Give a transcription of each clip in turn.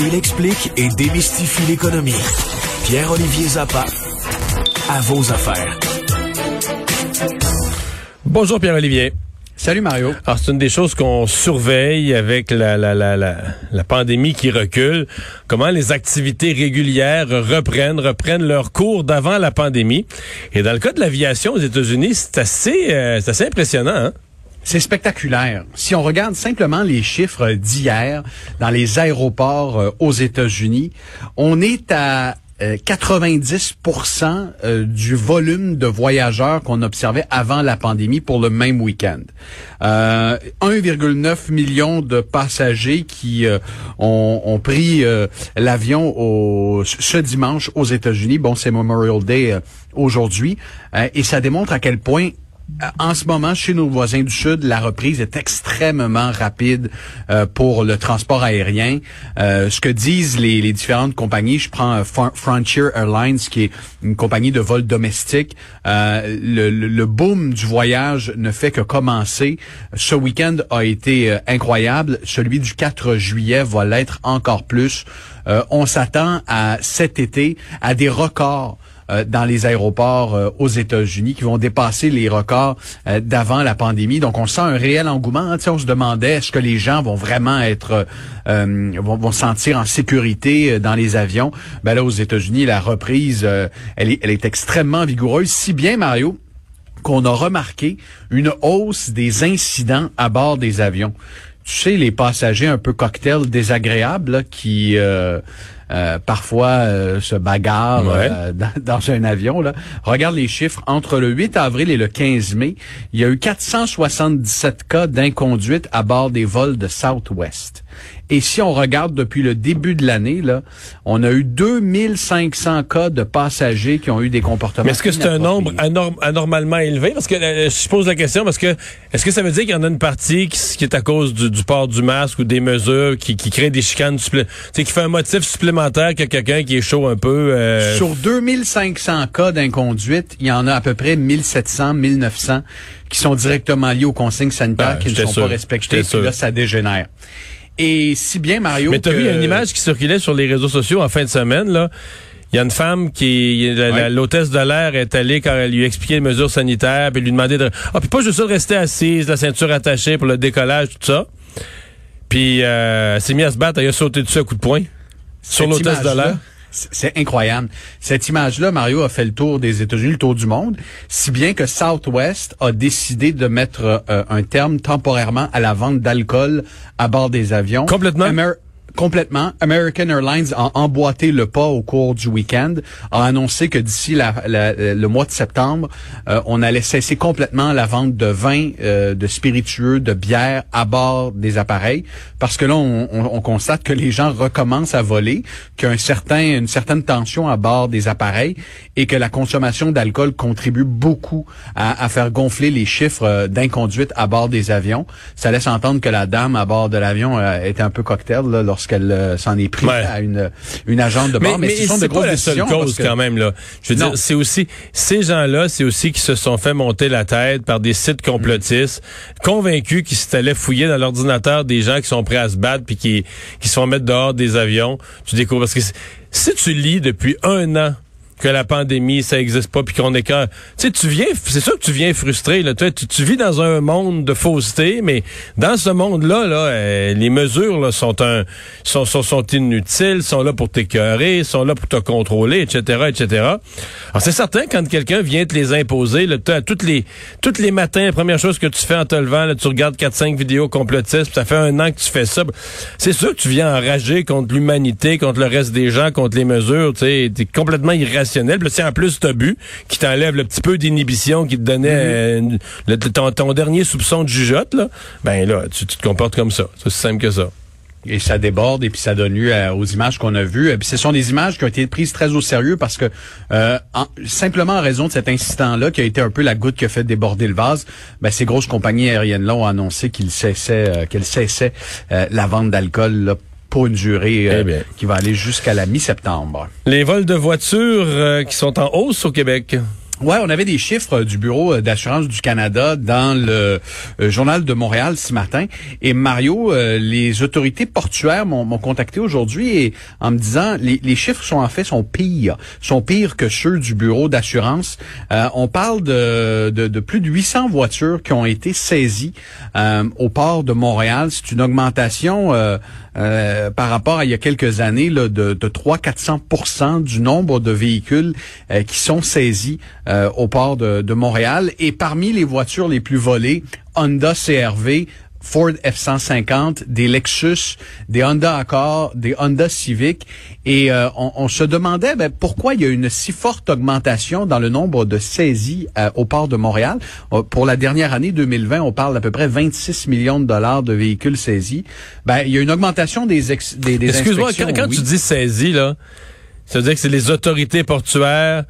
Il explique et démystifie l'économie. Pierre-Olivier Zappa, à vos affaires. Bonjour Pierre-Olivier. Salut Mario. Alors c'est une des choses qu'on surveille avec la, la, la, la, la pandémie qui recule. Comment les activités régulières reprennent, reprennent leur cours d'avant la pandémie. Et dans le cas de l'aviation aux États-Unis, c'est assez, euh, c'est assez impressionnant. Hein? C'est spectaculaire. Si on regarde simplement les chiffres d'hier dans les aéroports euh, aux États-Unis, on est à 90% euh, du volume de voyageurs qu'on observait avant la pandémie pour le même week-end. Euh, 1,9 million de passagers qui euh, ont, pris l'avion ce dimanche aux États-Unis. Bon, c'est Memorial Day aujourd'hui. et ça démontre à quel point euh, en ce moment, chez nos voisins du Sud, la reprise est extrêmement rapide euh, pour le transport aérien. Euh, ce que disent les, les, différentes compagnies, je prends Frontier Airlines, qui est une compagnie de vol domestique, le, le, boom du voyage ne fait que commencer. Ce week-end a été incroyable. Celui du 4 juillet va l'être encore plus. on s'attend à cet été à des records euh, dans les aéroports euh, aux États-Unis qui vont dépasser les records euh, d'avant la pandémie. Donc, on sent un réel engouement. Hein. On se demandait est-ce que les gens vont vraiment être vont, vont sentir en sécurité dans les avions? Ben là, aux États-Unis, la reprise, elle est extrêmement vigoureuse. Si bien, Mario, qu'on a remarqué une hausse des incidents à bord des avions. Tu sais, les passagers un peu cocktails désagréables qui euh, parfois euh, se bagarrent euh, dans, un avion. Là. Regarde les chiffres. Entre le 8 avril et le 15 mai, il y a eu 477 cas d'inconduite à bord des vols de Southwest. Et si on regarde depuis le début de l'année, là, on a eu 2500 cas de passagers qui ont eu des comportements. Mais est-ce que c'est un nombre anormalement élevé? Parce que euh, je pose la question parce que est-ce que ça veut dire qu'il y en a une partie qui, est à cause du, port du masque ou des mesures qui, qui créent des chicanes supplémentaires, qui fait un motif supplémentaire que quelqu'un qui est chaud un peu? Euh... Sur 2500 cas d'inconduite, il y en a à peu près 1700, 1900 qui sont directement liés aux consignes sanitaires qui ne sont pas respectées. Puis là, ça dégénère. Et si bien, Mario. Mais tu as vu une image qui circulait sur les réseaux sociaux en fin de semaine, là. Il y a une femme qui, l'hôtesse de l'air est allée quand elle lui expliquait les mesures sanitaires, puis lui demandait de, ah, puis pas juste de rester assise, la ceinture attachée pour le décollage, tout ça. Puis, euh, elle s'est mise à se battre, elle a sauté dessus à coup de poing. Sur l'hôtesse de l'air. C'est incroyable. Cette image-là, Mario a fait le tour des États-Unis, le tour du monde, si bien que Southwest a décidé de mettre euh, un terme temporairement à la vente d'alcool à bord des avions. Complètement. Complètement. American Airlines a emboîté le pas au cours du week-end, a annoncé que d'ici le mois de septembre, euh, on allait cesser complètement la vente de vin, euh, de spiritueux, de bière à bord des appareils, parce que là, on, constate que les gens recommencent à voler, qu'il y a certain, une certaine tension à bord des appareils et que la consommation d'alcool contribue beaucoup à, faire gonfler les chiffres euh, d'inconduite à bord des avions. Ça laisse entendre que la dame à bord de l'avion était un peu cocktail là, lorsque qu'elle euh, s'en est pris à une, une agente de. Mais, mais, ce sont de pas la seule cause quand même là. Je veux dire, c'est aussi ces gens-là, c'est aussi qui se sont fait monter la tête par des sites complotistes, convaincus qu'ils s'allaient fouiller dans l'ordinateur des gens qui sont prêts à se battre puis qui qui se font mettre dehors des avions. Tu découvres parce que si tu lis depuis un an que la pandémie, ça existe pas, puis qu'on est que... Tu sais, tu viens, c'est sûr que tu viens frustré. Là. Tu, tu, vis dans un monde de fausseté, mais dans ce monde-là, là, euh, les mesures là, sont, un, sont, sont, inutiles, sont là pour t'écœurer, sont là pour te contrôler, etc., etc. Alors, c'est certain, quand quelqu'un vient te les imposer, là, toutes les, toutes les matins, la première chose que tu fais en te levant, là, tu regardes 4-5 vidéos complotistes, ça fait un an que tu fais ça. C'est sûr que tu viens enrager contre l'humanité, contre le reste des gens, contre les mesures. Tu sais, t'es complètement irrationnel en plus t'as bu, qui t'enlève le petit peu d'inhibition qui te donnait mm-hmm. euh, ton, dernier soupçon de jugeote, là, ben là, tu, te comportes comme ça. C'est aussi simple que ça. Et ça déborde et puis ça donne lieu aux images qu'on a vues. Et puis ce sont des images qui ont été prises très au sérieux parce que euh, simplement en raison de cet incident-là qui a été un peu la goutte qui a fait déborder le vase, ben, ces grosses compagnies aériennes-là ont annoncé qu'ils cessaient, euh, qu'elles cessaient la vente d'alcool pour une durée euh, eh qui va aller jusqu'à la mi-septembre. Les vols de voitures euh, qui sont en hausse au Québec. Ouais, on avait des chiffres du Bureau d'assurance du Canada dans le euh, journal de Montréal ce matin. Et Mario, euh, les autorités portuaires m'ont contacté aujourd'hui et en me disant les, les, chiffres sont en fait sont pires, sont pires que ceux du Bureau d'assurance. Euh, on parle de, de, de, plus de 800 voitures qui ont été saisies au port de Montréal. C'est une augmentation par rapport à il y a quelques années là, de, de 300-400 du nombre de véhicules qui sont saisis euh, au port de, de, Montréal. Et parmi les voitures les plus volées, Honda CRV, Ford F-150, des Lexus, des Honda Accord, des Honda Civic. Et euh, on, on, se demandait ben, pourquoi il y a une si forte augmentation dans le nombre de saisies euh, au port de Montréal? pour la dernière année 2020, on parle d'à peu près 26 millions de dollars de véhicules saisis. Ben, il y a une augmentation des, ex, des, des Excuse-moi, quand, quand tu dis saisie, là, ça veut dire que c'est les autorités portuaires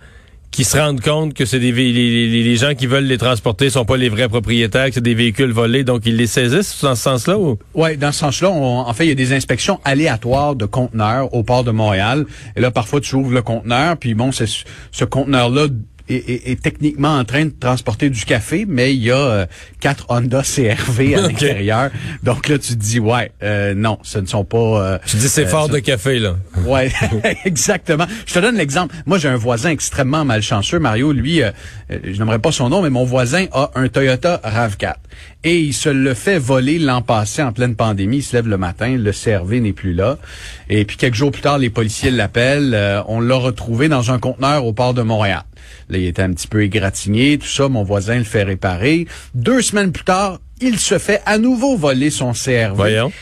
qui se rendent compte que c'est des les, gens qui veulent les transporter sont pas les vrais propriétaires, que c'est des véhicules volés, donc ils les saisissent dans ce sens-là ou? Dans ce sens-là, en fait, il y a des inspections aléatoires de conteneurs au port de Montréal. Et là, parfois, tu ouvres le conteneur, puis bon, c'est ce conteneur-là est, techniquement en train de transporter du café, mais il y a euh, quatre Honda CRV à l'intérieur. Donc là, tu te dis, ouais, euh, non, ce ne sont pas... Euh, tu dis c'est fort de café, là. Ouais, exactement. Je te donne l'exemple. Moi, j'ai un voisin extrêmement malchanceux, Mario. Lui, je n'aimerais pas son nom, mais mon voisin a un Toyota RAV4. Et il se le fait voler l'an passé en pleine pandémie. Il se lève le matin, le CRV n'est plus là. Et puis quelques jours plus tard, les policiers l'appellent. on l'a retrouvé dans un conteneur au port de Montréal. Là, il était un petit peu égratigné, tout ça. Mon voisin le fait réparer. Deux semaines plus tard, il se fait à nouveau voler son CRV. Voyons.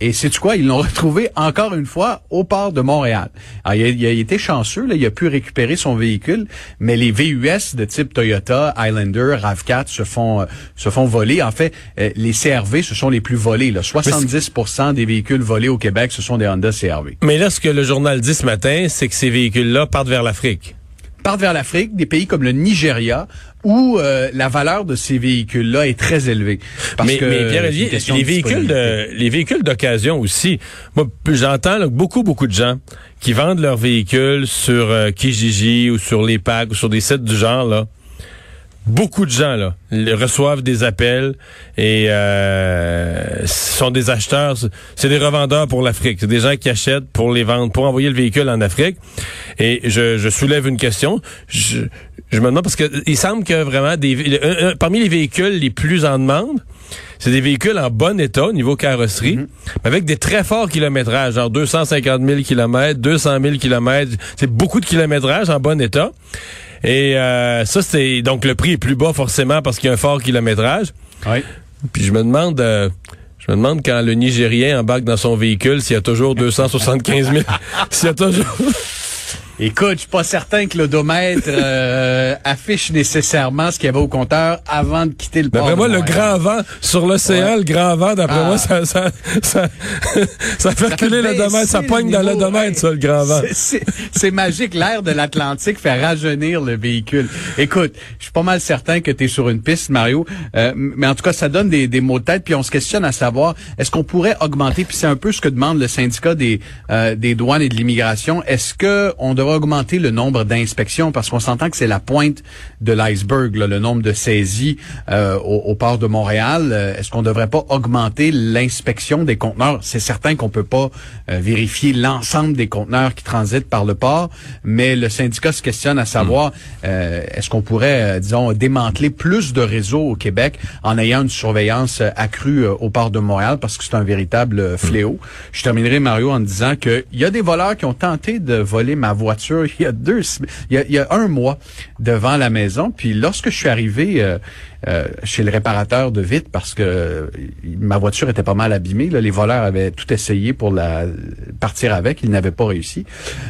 Et c'est quoi? Ils l'ont retrouvé encore une fois au port de Montréal. Alors, il, a, été chanceux, là, il a pu récupérer son véhicule, mais les VUS de type Toyota, Highlander, Rav4 se font euh, se font voler. En fait, euh, les CRV, ce sont les plus volés. Là. 70% des véhicules volés au Québec, ce sont des Honda CRV. Mais là, ce que le journal dit ce matin, c'est que ces véhicules-là partent vers l'Afrique partent vers l'Afrique, des pays comme le Nigeria, où euh, la valeur de ces véhicules-là est très élevée. Parce mais, que mais Pierre les véhicules de les véhicules d'occasion aussi. Moi, j'entends beaucoup beaucoup de gens qui vendent leurs véhicules sur euh, Kijiji ou sur les packs ou sur des sites du genre là beaucoup de gens là reçoivent des appels et euh, sont des acheteurs, c'est des revendeurs pour l'Afrique, c'est des gens qui achètent pour les vendre, pour envoyer le véhicule en Afrique. Et je, je soulève une question. Je, je me demande parce que il semble que vraiment des parmi les véhicules les plus en demande, c'est des véhicules en bon état au niveau carrosserie, mhm. avec des très forts kilométrages, genre 250 000 km, 200 000 km. C'est beaucoup de kilométrage en bon état. Et euh, ça, c'est donc le prix est plus bas forcément parce qu'il y a un fort kilométrage. Oui. Puis je me demande, euh, je me demande quand le Nigérien embarque dans son véhicule s'il y a toujours 275 000, s'il y a toujours Écoute, je suis pas certain que l'odomètre euh, affiche nécessairement ce qu'il y avait au compteur avant de quitter le port. D'après moi, le grand vent sur l'océan, le grand vent, d'après moi, ah. ça, ça, ça, ça fait reculer l'odomètre, ça poigne dans l'odomètre, ça, le grand vent. C'est magique, l'air de l'Atlantique fait rajeunir le véhicule. Écoute, je suis pas mal certain que tu es sur une piste, Mario, euh, mais en tout cas, ça donne des, des mots de tête, puis on se questionne à savoir, est-ce qu'on pourrait augmenter, puis c'est un peu ce que demande le syndicat des, euh, des douanes et de l'immigration, est-ce que on augmenter le nombre d'inspections parce qu'on s'entend que c'est la pointe de l'iceberg, le nombre de saisies euh, au, port de Montréal. Euh, est-ce qu'on ne devrait pas augmenter l'inspection des conteneurs? C'est certain qu'on peut pas euh, vérifier l'ensemble des conteneurs qui transitent par le port, mais le syndicat se questionne à savoir hmm. est-ce qu'on pourrait, disons, démanteler plus de réseaux au Québec en ayant une surveillance accrue au port de Montréal parce que c'est un véritable fléau? Je terminerai, Mario, en disant qu'il y a des voleurs qui ont tenté de voler ma voiture il y a deux, il y a, un mois devant la maison. Puis lorsque je suis arrivé euh, euh, chez le réparateur de vite parce que ma voiture était pas mal abîmée, les voleurs avaient tout essayé pour la partir avec, ils n'avaient pas réussi.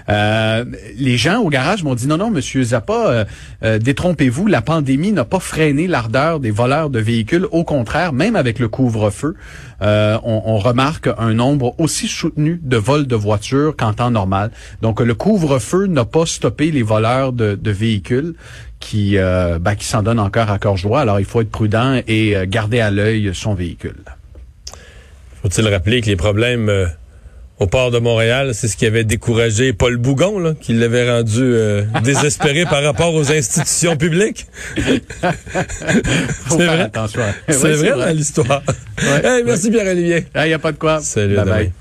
Euh, les gens au garage m'ont dit non non Monsieur Zappa, détrompez-vous, la pandémie n'a pas freiné l'ardeur des voleurs de véhicules. Au contraire, même avec le couvre-feu, on, on remarque un nombre aussi soutenu de vols de voitures qu'en temps normal. Donc le couvre-feu n'a pas stoppé les voleurs de, véhicules qui, euh, ben, qui s'en donnent encore à corps joie. Alors, il faut être prudent et euh, garder à l'œil son véhicule. Faut-il rappeler que les problèmes euh, au port de Montréal. C'est ce qui avait découragé Paul Bougon, là, qui l'avait rendu désespéré par rapport aux institutions publiques? c'est vrai. C'est vrai, l'histoire. merci Pierre-Olivier. Il n'y a pas de quoi. Salut. Bye.